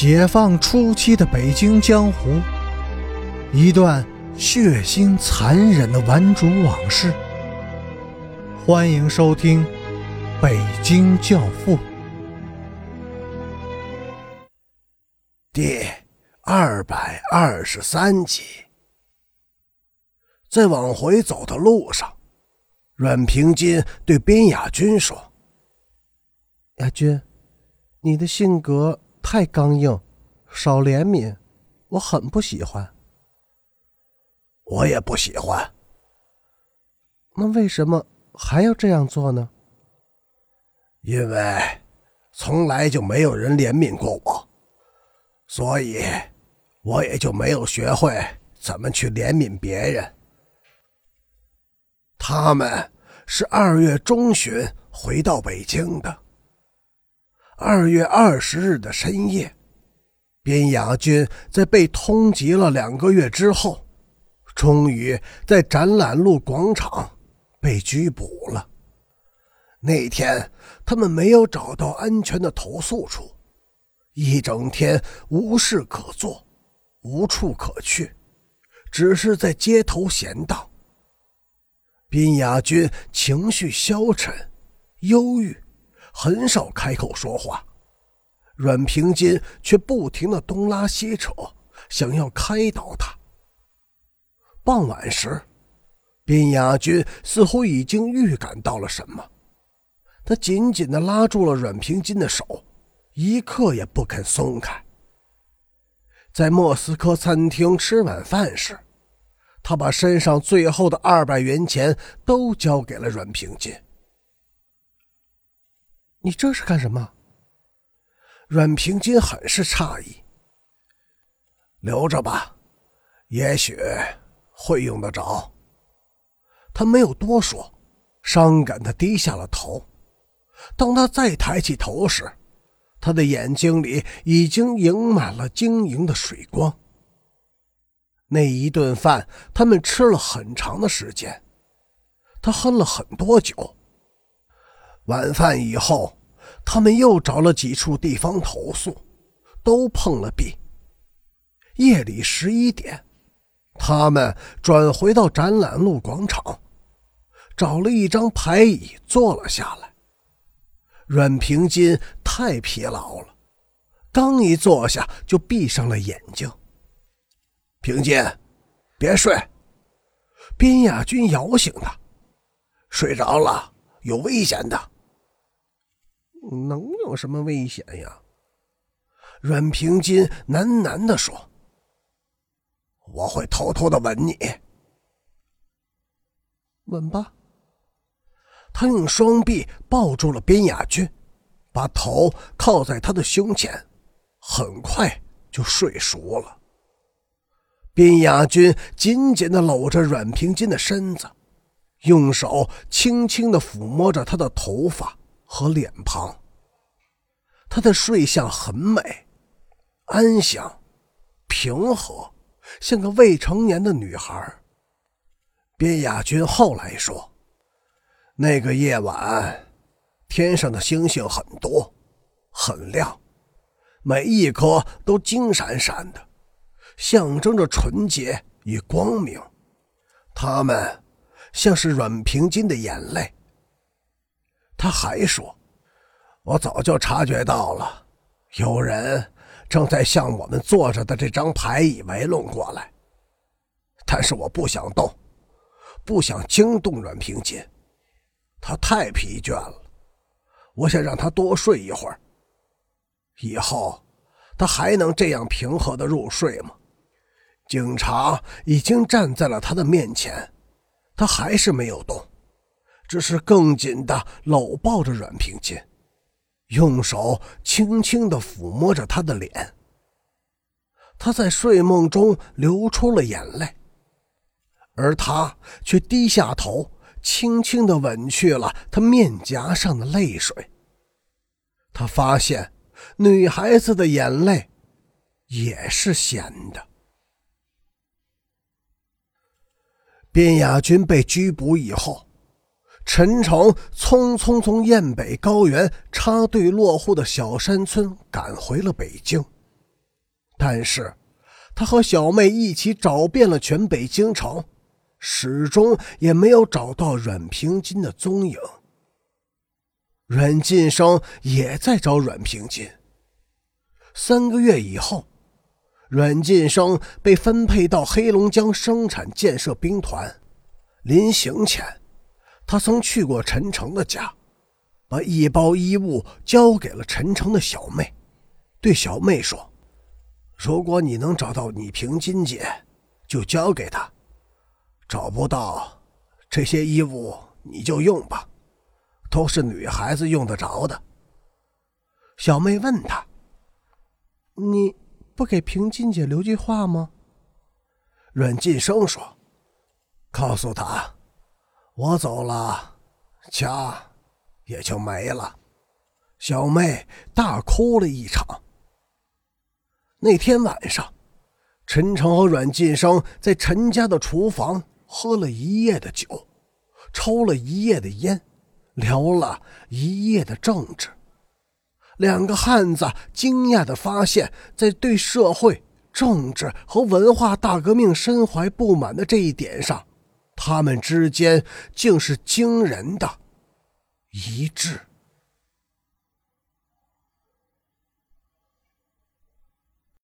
解放初期的北京江湖，一段血腥残忍的顽主往事。欢迎收听《北京教父》第二百二十三集。在往回走的路上，阮平金对边雅君说：“雅君，你的性格太刚硬，少怜悯，我很不喜欢。我也不喜欢。那为什么还要这样做呢？因为从来就没有人怜悯过我，所以我也就没有学会怎么去怜悯别人。”他们是二月中旬回到北京的。二月二十日的深夜，边雅军在被通缉了两个月之后，终于在展览路广场被拘捕了。那天，他们没有找到安全的投宿处，一整天无事可做，无处可去，只是在街头闲荡。边雅君情绪消沉、忧郁，很少开口说话。阮平金却不停的东拉西扯，想要开导他。傍晚时，边雅君似乎已经预感到了什么，他紧紧的拉住了阮平金的手，一刻也不肯松开。在莫斯科餐厅吃晚饭时。他把身上最后的二百元钱都交给了阮平金。你这是干什么？阮平金很是诧异。留着吧，也许会用得着。他没有多说，伤感的低下了头。当他再抬起头时，他的眼睛里已经盈满了晶莹的水光。那一顿饭，他们吃了很长的时间。他喝了很多酒。晚饭以后，他们又找了几处地方投宿，都碰了壁。夜里十一点，他们转回到展览路广场，找了一张排椅坐了下来。阮平金太疲劳了，刚一坐下就闭上了眼睛。平金，别睡！边亚军摇醒他，睡着了有危险的。能有什么危险呀？阮平金喃喃的说：“我会偷偷的吻你。”吻吧。他用双臂抱住了边雅君，把头靠在他的胸前，很快就睡熟了。边雅君紧紧的搂着阮平金的身子，用手轻轻的抚摸着他的头发和脸庞。他的睡相很美，安详、平和，像个未成年的女孩。边雅君后来说，那个夜晚，天上的星星很多，很亮，每一颗都金闪闪的。象征着纯洁与光明，他们像是阮平金的眼泪。他还说：“我早就察觉到了，有人正在向我们坐着的这张牌椅围拢过来，但是我不想动，不想惊动阮平金，他太疲倦了，我想让他多睡一会儿。以后他还能这样平和的入睡吗？”警察已经站在了他的面前，他还是没有动，只是更紧的搂抱着阮平金，用手轻轻的抚摸着他的脸。他在睡梦中流出了眼泪，而他却低下头，轻轻的吻去了他面颊上的泪水。他发现，女孩子的眼泪也是咸的。边雅军被拘捕以后，陈诚匆匆从雁北高原插队落户的小山村赶回了北京。但是，他和小妹一起找遍了全北京城，始终也没有找到阮平金的踪影。阮晋生也在找阮平金。三个月以后，阮晋生被分配到黑龙江生产建设兵团。临行前，他曾去过陈诚的家，把一包衣物交给了陈诚的小妹，对小妹说。如果你能找到你平金姐，就交给她；找不到，这些衣物你就用吧，都是女孩子用得着的。小妹问他：“你不给平金姐留句话吗？”阮晋生说：“告诉她，我走了，家也就没了。”小妹大哭了一场。那天晚上，陈诚和阮晋生在陈家的厨房喝了一夜的酒，抽了一夜的烟，聊了一夜的政治。两个汉子惊讶地发现，在对社会、政治和文化大革命深怀不满的这一点上，他们之间竟是惊人的一致。